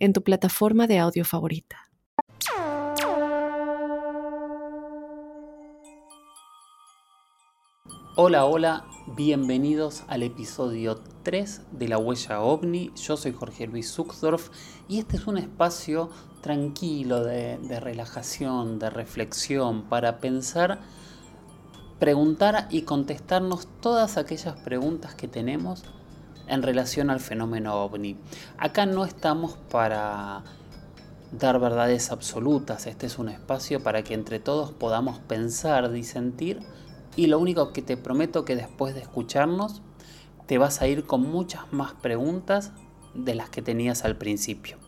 en tu plataforma de audio favorita. Hola, hola, bienvenidos al episodio 3 de La Huella OVNI. Yo soy Jorge Luis Zuckdorf y este es un espacio tranquilo de, de, relajación, de reflexión, para pensar, preguntar y contestarnos todas aquellas preguntas que tenemos en relación al fenómeno ovni. Acá no estamos para dar verdades absolutas, este es un espacio para que entre todos podamos pensar, disentir y lo único que te prometo que después de escucharnos te vas a ir con muchas más preguntas de las que tenías al principio.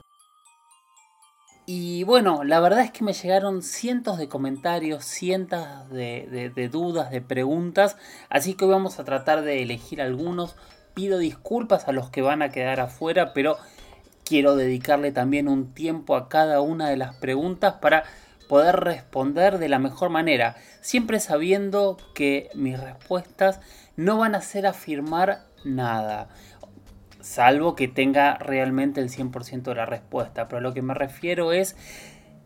Y bueno, la verdad es que me llegaron cientos de comentarios, cientos de, dudas, de preguntas, así que hoy vamos a tratar de elegir algunos. Pido disculpas a los que van a quedar afuera, pero quiero dedicarle también un tiempo a cada una de las preguntas para poder responder de la mejor manera, siempre sabiendo que mis respuestas no van a ser afirmar nada, salvo que tenga realmente el 100% de la respuesta, pero lo que me refiero es,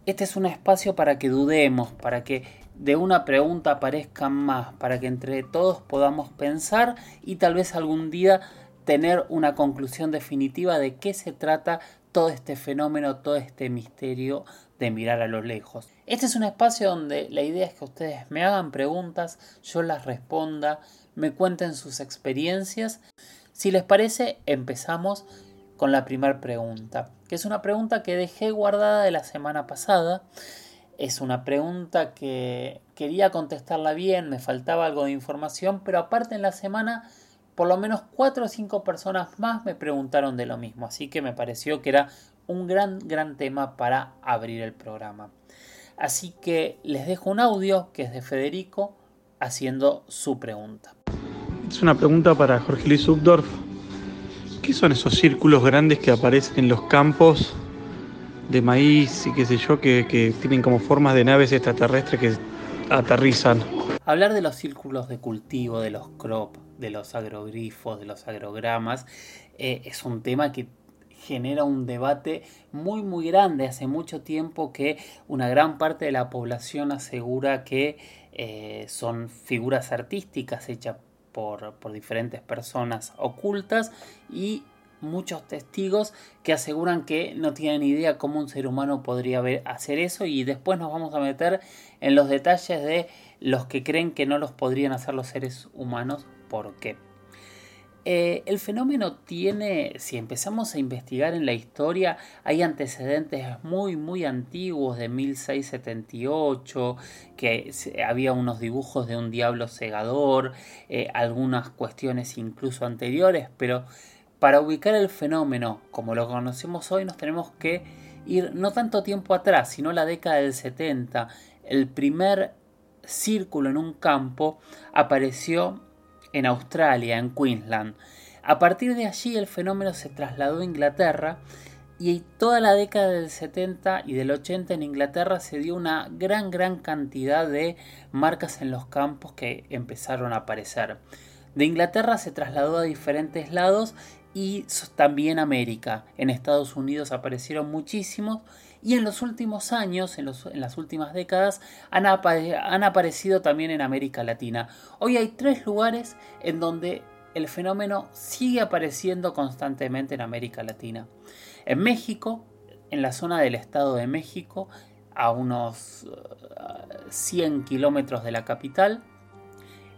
este es un espacio para que dudemos, para que de una pregunta aparezcan más, para que entre todos podamos pensar y tal vez algún día tener una conclusión definitiva de qué se trata todo este fenómeno, todo este misterio de mirar a lo lejos. Este es un espacio donde la idea es que ustedes me hagan preguntas, yo las responda, me cuenten sus experiencias. Si les parece, empezamos con la primera pregunta, que es una pregunta que dejé guardada de la semana pasada. Es una pregunta que quería contestarla bien, me faltaba algo de información, pero aparte en la semana por lo menos cuatro o cinco personas más me preguntaron de lo mismo, así que me pareció que era un gran, gran tema para abrir el programa. Así que les dejo un audio que es de Federico haciendo su pregunta. Es una pregunta para Jorge Luis Subdorf. ¿Qué son esos círculos grandes que aparecen en los campos de maíz y qué sé yo, que, que tienen como formas de naves extraterrestres que aterrizan? Hablar de los círculos de cultivo, de los crop, de los agrogrifos, de los agrogramas, eh, es un tema que genera un debate muy muy grande. Hace mucho tiempo que una gran parte de la población asegura que eh, son figuras artísticas hechas por, por diferentes personas ocultas y muchos testigos que aseguran que no tienen idea cómo un ser humano podría hacer eso y después nos vamos a meter en los detalles de los que creen que no los podrían hacer los seres humanos. ¿Por qué? Eh, el fenómeno tiene, si empezamos a investigar en la historia, hay antecedentes muy, muy antiguos de 1678, que había unos dibujos de un diablo segador, eh, algunas cuestiones incluso anteriores, pero para ubicar el fenómeno como lo conocemos hoy nos tenemos que ir no tanto tiempo atrás, sino la década del 70. El primer círculo en un campo apareció en Australia, en Queensland. A partir de allí el fenómeno se trasladó a Inglaterra y toda la década del 70 y del 80 en Inglaterra se dio una gran gran cantidad de marcas en los campos que empezaron a aparecer. De Inglaterra se trasladó a diferentes lados y también América. En Estados Unidos aparecieron muchísimos y en los últimos años, en, las últimas décadas, han, han aparecido también en América Latina. Hoy hay tres lugares en donde el fenómeno sigue apareciendo constantemente en América Latina. En México, en la zona del Estado de México, a unos 100 uh, kilómetros de la capital,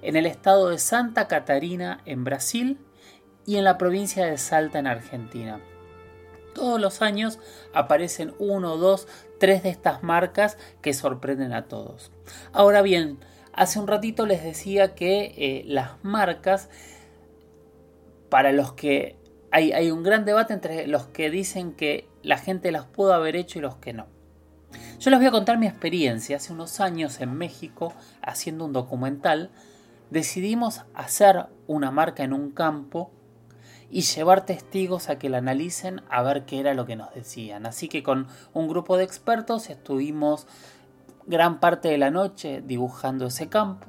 en el estado de Santa Catarina, en Brasil, y en la provincia de Salta en Argentina. Todos los años aparecen uno, dos, tres de estas marcas que sorprenden a todos. Ahora bien, hace un ratito les decía que eh, las marcas, para los que hay, hay un gran debate entre los que dicen que la gente las pudo haber hecho y los que no. Yo les voy a contar mi experiencia. Hace unos años en México, haciendo un documental, decidimos hacer una marca en un campo y llevar testigos a que la analicen a ver qué era lo que nos decían. Así que con un grupo de expertos estuvimos gran parte de la noche dibujando ese campo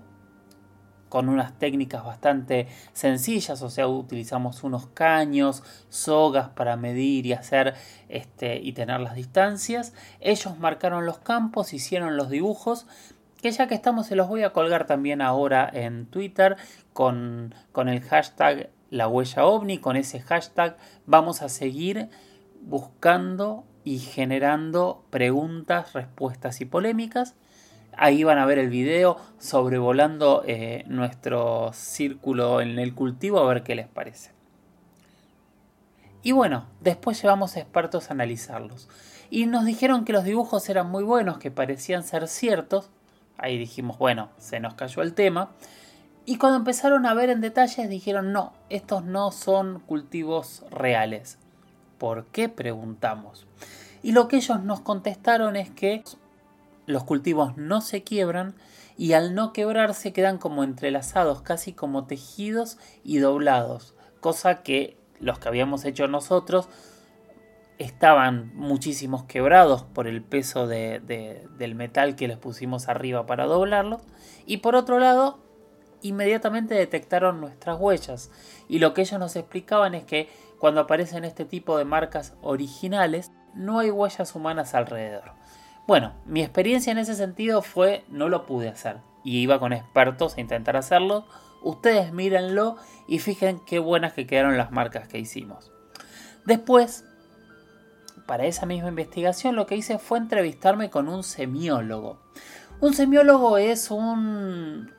con unas técnicas bastante sencillas, o sea, utilizamos unos caños, sogas para medir y hacer este, y tener las distancias. Ellos marcaron los campos, hicieron los dibujos, que ya que estamos se los voy a colgar también ahora en Twitter con, con el hashtag la huella ovni, con ese hashtag vamos a seguir buscando y generando preguntas, respuestas y polémicas. Ahí van a ver el video sobrevolando eh, nuestro círculo en el cultivo a ver qué les parece. Y bueno, después llevamos expertos a analizarlos. Y nos dijeron que los dibujos eran muy buenos, que parecían ser ciertos. Ahí dijimos, bueno, se nos cayó el tema. Y cuando empezaron a ver en detalles dijeron, no, estos no son cultivos reales. ¿Por qué? Preguntamos. Y lo que ellos nos contestaron es que los cultivos no se quiebran y al no quebrarse quedan como entrelazados, casi como tejidos y doblados, cosa que los que habíamos hecho nosotros estaban muchísimos quebrados por el peso del metal que les pusimos arriba para doblarlos y por otro lado inmediatamente detectaron nuestras huellas. Y lo que ellos nos explicaban es que cuando aparecen este tipo de marcas originales, no hay huellas humanas alrededor. Bueno, mi experiencia en ese sentido fue no lo pude hacer. Y iba con expertos a intentar hacerlo. Ustedes mírenlo y fijen qué buenas que quedaron las marcas que hicimos. Después, para esa misma investigación, lo que hice fue entrevistarme con un semiólogo. Un semiólogo es un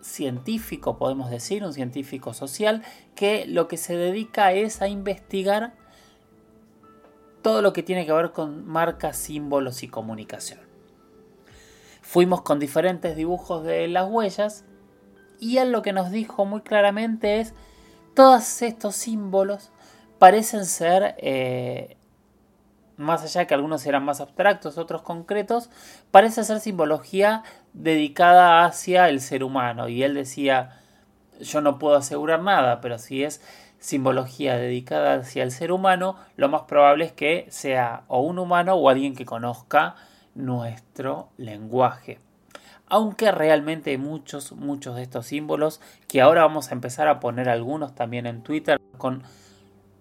científico, podemos decir, un científico social, que lo que se dedica es a investigar todo lo que tiene que ver con marcas, símbolos y comunicación. Fuimos con diferentes dibujos de las huellas y él lo que nos dijo muy claramente es, todos estos símbolos parecen ser eh, más allá que algunos eran más abstractos, otros concretos, parece ser simbología dedicada hacia el ser humano. Y él decía, yo no puedo asegurar nada, pero si es simbología dedicada hacia el ser humano, lo más probable es que sea o un humano o alguien que conozca nuestro lenguaje. Aunque realmente muchos, muchos de estos símbolos que ahora vamos a empezar a poner algunos también en Twitter con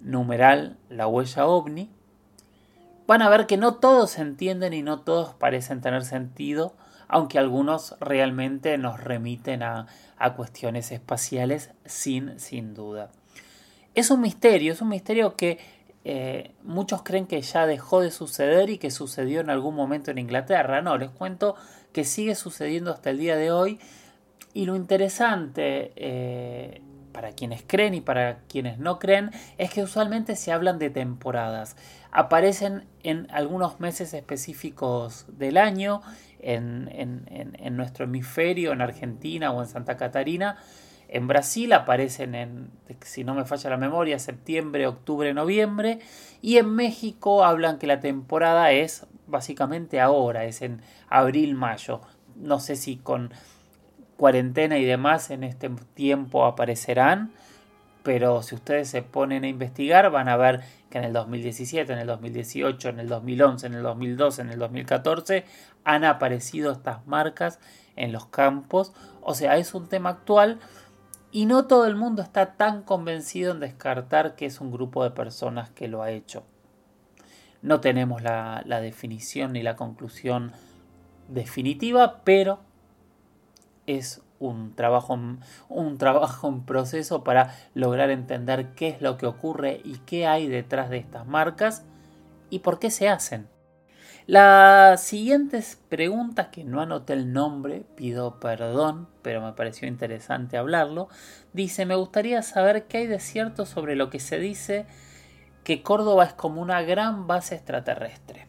numeral la huella ovni van a ver que no todos entienden y no todos parecen tener sentido, aunque algunos realmente nos remiten a, cuestiones espaciales sin, sin duda. Es un misterio, es un misterio que eh, muchos creen que ya dejó de suceder y que sucedió en algún momento en Inglaterra. No, les cuento que sigue sucediendo hasta el día de hoy. Y lo interesante eh, para quienes creen y para quienes no creen es que usualmente se hablan de temporadas aparecen en algunos meses específicos del año, en, nuestro hemisferio, en Argentina o en Santa Catarina. En Brasil aparecen en, si no me falla la memoria, septiembre, octubre, noviembre. Y en México hablan que la temporada es básicamente ahora, es en abril, mayo. No sé si con cuarentena y demás en este tiempo aparecerán, pero si ustedes se ponen a investigar van a ver que en el 2017, en el 2018, en el 2011, en el 2012, en el 2014 han aparecido estas marcas en los campos. O sea, es un tema actual y no todo el mundo está tan convencido en descartar que es un grupo de personas que lo ha hecho. No tenemos la, la definición ni la conclusión definitiva, pero es un trabajo, un trabajo en proceso para lograr entender qué es lo que ocurre y qué hay detrás de estas marcas y por qué se hacen. Las siguientes preguntas, que no anoté el nombre, pido perdón, pero me pareció interesante hablarlo, dice, me gustaría saber qué hay de cierto sobre lo que se dice que Córdoba es como una gran base extraterrestre.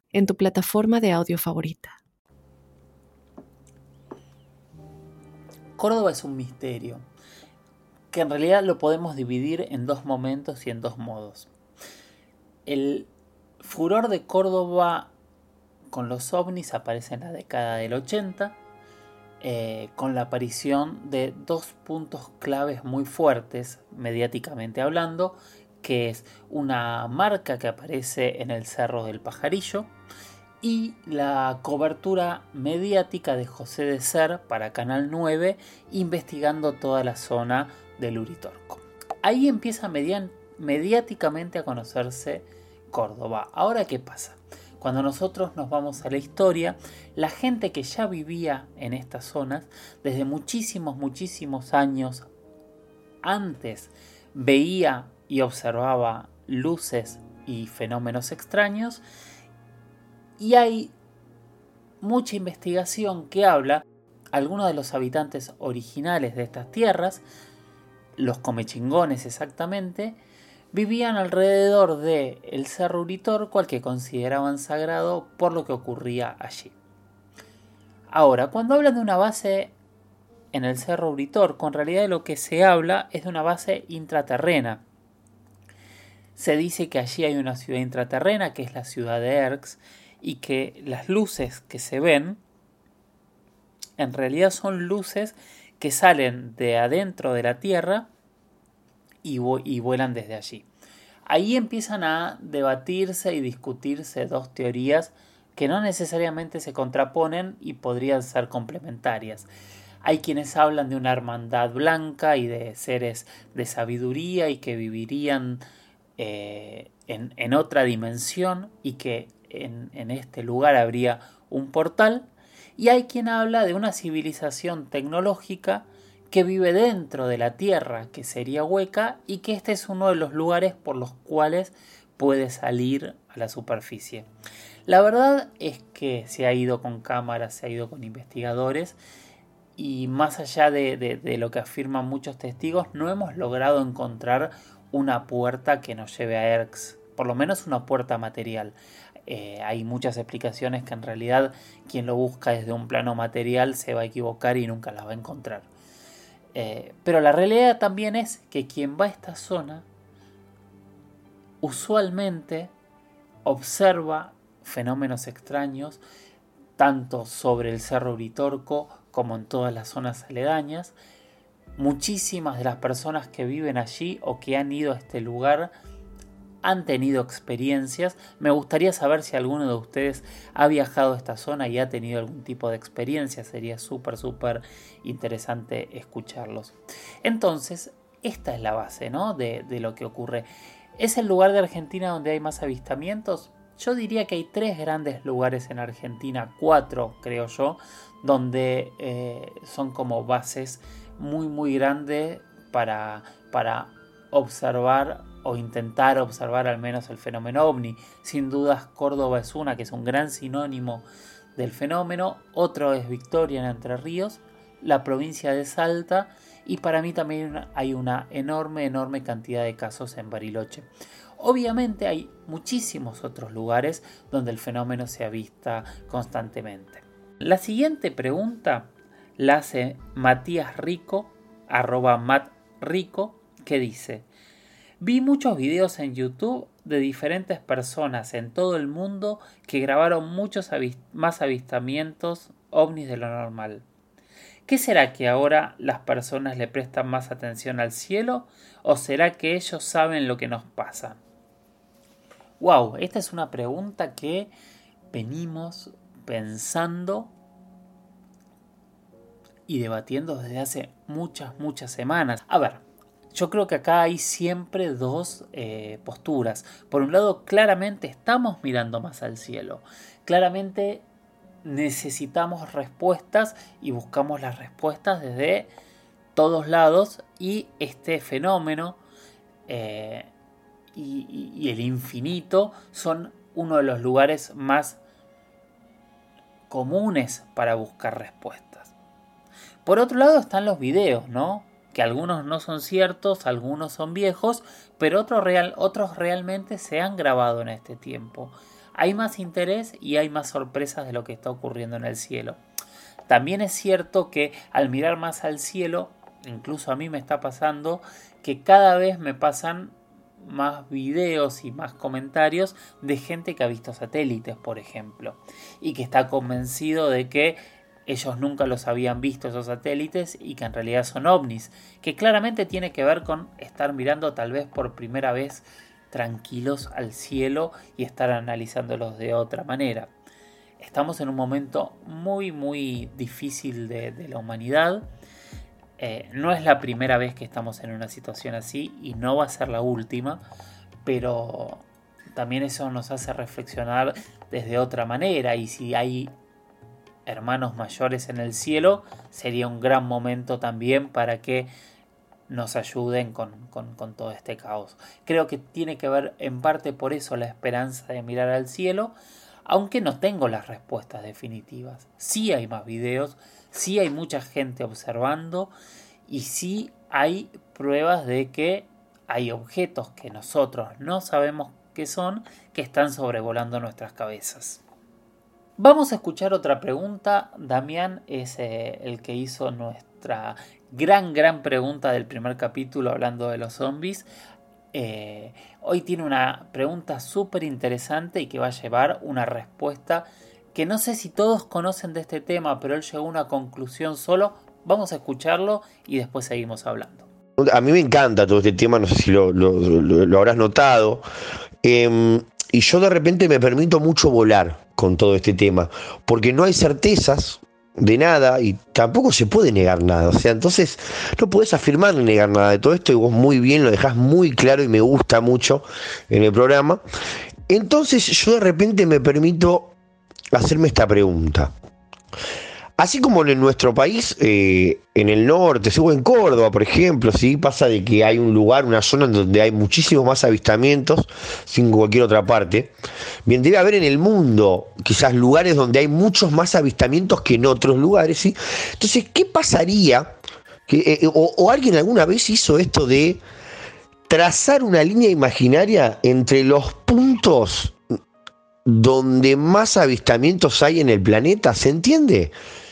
en tu plataforma de audio favorita. Córdoba es un misterio, que en realidad lo podemos dividir en dos momentos y en dos modos. El furor de Córdoba con los ovnis aparece en la década del 80, eh, con la aparición de dos puntos claves muy fuertes, mediáticamente hablando, que es una marca que aparece en el Cerro del Pajarillo, y la cobertura mediática de José de Ser para Canal 9 investigando toda la zona del Uritorco. Ahí empieza mediáticamente a conocerse Córdoba. Ahora, ¿qué pasa? Cuando nosotros nos vamos a la historia, la gente que ya vivía en estas zonas desde muchísimos, muchísimos años antes veía y observaba luces y fenómenos extraños y hay mucha investigación que habla, algunos de los habitantes originales de estas tierras, los comechingones exactamente, vivían alrededor de el cerro Uritorco al que consideraban sagrado por lo que ocurría allí. Ahora, cuando hablan de una base en el cerro Uritorco, en realidad de lo que se habla es de una base intraterrena. Se dice que allí hay una ciudad intraterrena, que es la ciudad de Erx, y que las luces que se ven en realidad son luces que salen de adentro de la Tierra y, vuelan desde allí. Ahí empiezan a debatirse y discutirse dos teorías que no necesariamente se contraponen y podrían ser complementarias. Hay quienes hablan de una hermandad blanca y de seres de sabiduría y que vivirían eh, en, en, otra dimensión y que en, este lugar habría un portal, y hay quien habla de una civilización tecnológica que vive dentro de la Tierra, que sería hueca, y que este es uno de los lugares por los cuales puede salir a la superficie. La verdad es que se ha ido con cámaras, se ha ido con investigadores, y más allá de, de lo que afirman muchos testigos, no hemos logrado encontrar una puerta que nos lleve a Erx, por lo menos una puerta material. Eh, hay muchas explicaciones que en realidad quien lo busca desde un plano material se va a equivocar y nunca las va a encontrar. Eh, pero la realidad también es que quien va a esta zona usualmente observa fenómenos extraños tanto sobre el Cerro Uritorco como en todas las zonas aledañas. Muchísimas de las personas que viven allí o que han ido a este lugar han tenido experiencias. Me gustaría saber si alguno de ustedes ha viajado a esta zona y ha tenido algún tipo de experiencia. Sería súper, súper interesante escucharlos. Entonces, esta es la base ¿no? de, lo que ocurre. ¿Es el lugar de Argentina donde hay más avistamientos? Yo diría que hay tres grandes lugares en Argentina, cuatro creo yo, donde eh, son como bases muy muy grandes para, para observar o intentar observar al menos el fenómeno ovni. Sin dudas Córdoba es una que es un gran sinónimo del fenómeno, otro es Victoria en Entre Ríos, la provincia de Salta y para mí también hay una enorme, enorme cantidad de casos en Bariloche. Obviamente hay muchísimos otros lugares donde el fenómeno se avista constantemente. La siguiente pregunta la Matías Rico, arroba Matt Rico, que dice, Vi muchos videos en YouTube de diferentes personas en todo el mundo que grabaron muchos más avistamientos ovnis de lo normal. ¿Qué será que ahora las personas le prestan más atención al cielo o será que ellos saben lo que nos pasa? Wow, esta es una pregunta que venimos pensando y debatiendo desde hace muchas, muchas semanas. A ver, yo creo que acá hay siempre dos eh, posturas. Por un lado, claramente estamos mirando más al cielo. Claramente necesitamos respuestas y buscamos las respuestas desde todos lados y este fenómeno eh, y, el infinito son uno de los lugares más comunes para buscar respuestas. Por otro lado están los videos, ¿no? Que algunos no son ciertos, algunos son viejos, pero otros, real, otros realmente se han grabado en este tiempo. Hay más interés y hay más sorpresas de lo que está ocurriendo en el cielo. También es cierto que al mirar más al cielo, incluso a mí me está pasando, que cada vez me pasan más videos y más comentarios de gente que ha visto satélites, por ejemplo, y que está convencido de que ellos nunca los habían visto esos satélites y que en realidad son ovnis, que claramente tiene que ver con estar mirando tal vez por primera vez tranquilos al cielo y estar analizándolos de otra manera. Estamos en un momento muy muy difícil de, la humanidad eh, no es la primera vez que estamos en una situación así y no va a ser la última, pero también eso nos hace reflexionar desde otra manera y si hay hermanos mayores en el cielo, sería un gran momento también para que nos ayuden con, con, todo este caos. Creo que tiene que ver en parte por eso la esperanza de mirar al cielo, aunque no tengo las respuestas definitivas. Sí hay más videos, sí hay mucha gente observando y sí hay pruebas de que hay objetos que nosotros no sabemos qué son que están sobrevolando nuestras cabezas. Vamos a escuchar otra pregunta. Damián es eh, el que hizo nuestra gran, gran pregunta del primer capítulo hablando de los zombies. Eh, hoy tiene una pregunta súper interesante y que va a llevar una respuesta que no sé si todos conocen de este tema, pero él llegó a una conclusión solo. Vamos a escucharlo y después seguimos hablando. A mí me encanta todo este tema, no sé si lo, habrás notado. Em, y yo de repente me permito mucho volar con todo este tema, porque no hay certezas de nada y tampoco se puede negar nada. O sea, entonces no puedes afirmar ni negar nada de todo esto y vos muy bien lo dejás muy claro y me gusta mucho en el programa. Entonces yo de repente me permito hacerme esta pregunta. Así como en nuestro país, eh, en el norte, o en Córdoba, por ejemplo, ¿sí? pasa de que hay un lugar, una zona en donde hay muchísimos más avistamientos, sin cualquier otra parte. Bien, debe haber en el mundo quizás lugares donde hay muchos más avistamientos que en otros lugares. ¿sí? Entonces, ¿qué pasaría? Que, eh, o, o alguien alguna vez hizo esto de trazar una línea imaginaria entre los puntos donde más avistamientos hay en el planeta, ¿se entiende?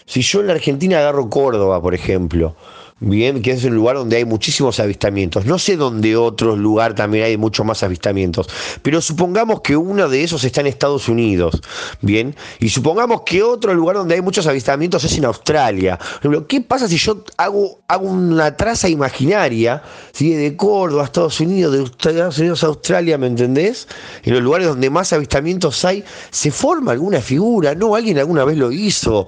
Si yo en la Argentina agarro Córdoba, por ejemplo, bien, que es un lugar donde hay muchísimos avistamientos. No sé dónde otro lugar también hay muchos más avistamientos, pero supongamos que uno de esos está en Estados Unidos, bien, y supongamos que otro lugar donde hay muchos avistamientos es en Australia. ¿Qué pasa si yo hago, hago una traza imaginaria de Córdoba a Estados Unidos, de Estados Unidos a Australia, ¿me entendés? En los lugares donde más avistamientos hay, se forma alguna figura, ¿no? Alguien alguna vez lo hizo.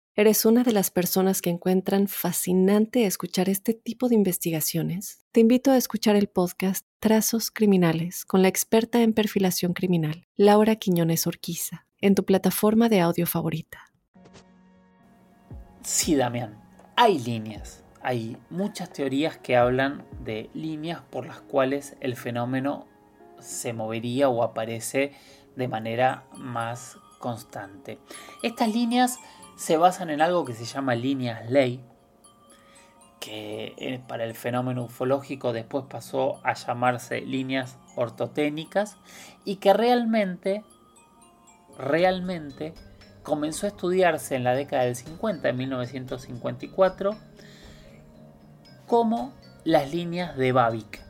eres una de las personas que encuentran fascinante escuchar este tipo de investigaciones, te invito a escuchar el podcast Trazos Criminales con la experta en perfilación criminal, Laura Quiñones Orquiza en tu plataforma de audio favorita. Sí, Damián, hay líneas. Hay muchas teorías que hablan de líneas por las cuales el fenómeno se movería o aparece de manera más constante. Estas líneas se basan en algo que se llama líneas ley, que para el fenómeno ufológico después pasó a llamarse líneas ortotécnicas y que realmente realmente comenzó a estudiarse en la década del 50, en 1954, como las líneas de Babic.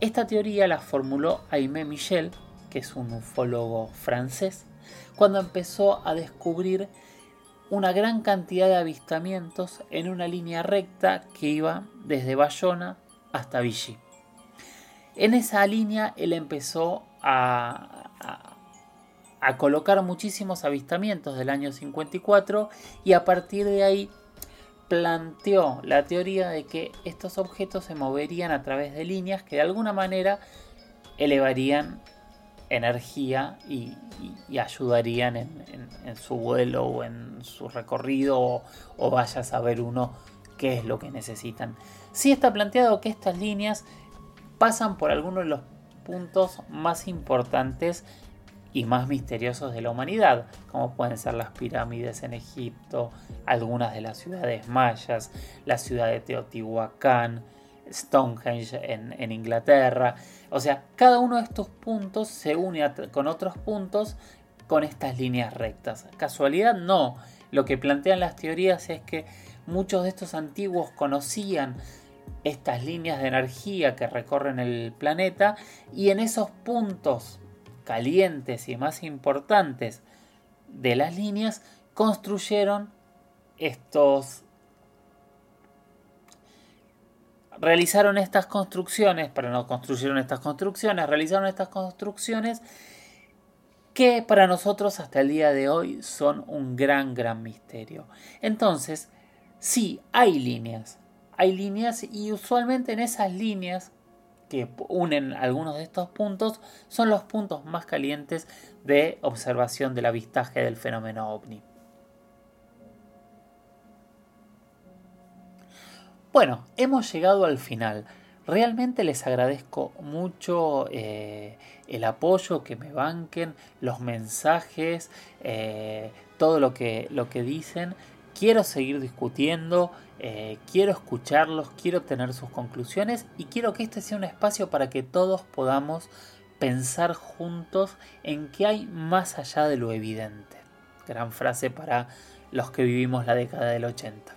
Esta teoría la formuló Aimé Michel, que es un ufólogo francés, cuando empezó a descubrir una gran cantidad de avistamientos en una línea recta que iba desde Bayona hasta Vichy. En esa línea él empezó a, a colocar muchísimos avistamientos del año 54 y a partir de ahí planteó la teoría de que estos objetos se moverían a través de líneas que de alguna manera elevarían energía y, ayudarían en, su vuelo o en su recorrido o, o, vaya a saber uno qué es lo que necesitan. Sí está planteado que estas líneas pasan por algunos de los puntos más importantes y más misteriosos de la humanidad, como pueden ser las pirámides en Egipto, algunas de las ciudades mayas, la ciudad de Teotihuacán, Stonehenge en, Inglaterra. O sea, cada uno de estos puntos se une con otros puntos con estas líneas rectas. Casualidad no. Lo que plantean las teorías es que muchos de estos antiguos conocían estas líneas de energía que recorren el planeta y en esos puntos calientes y más importantes de las líneas construyeron estos realizaron estas construcciones, pero no construyeron estas construcciones, realizaron estas construcciones que para nosotros hasta el día de hoy son un gran, gran misterio. Entonces, sí, hay líneas, hay líneas y usualmente en esas líneas que unen algunos de estos puntos son los puntos más calientes de observación del avistaje del fenómeno ovni. Bueno, hemos llegado al final. Realmente les agradezco mucho eh, el apoyo, que me banquen, los mensajes, eh, todo lo que, lo que dicen. Quiero seguir discutiendo. Eh, quiero escucharlos, quiero tener sus conclusiones y quiero que este sea un espacio para que todos podamos pensar juntos en qué hay más allá de lo evidente. Gran frase para los que vivimos la década del 80.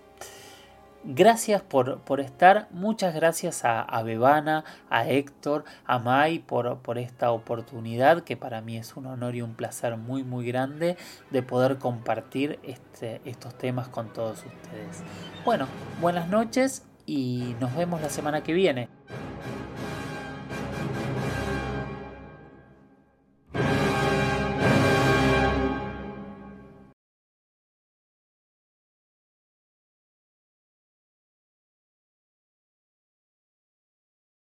Gracias por, estar, muchas gracias a, a, Bebana, a Héctor, a Mai por, por esta oportunidad que para mí es un honor y un placer muy muy grande de poder compartir este, estos temas con todos ustedes. Bueno, buenas noches y nos vemos la semana que viene.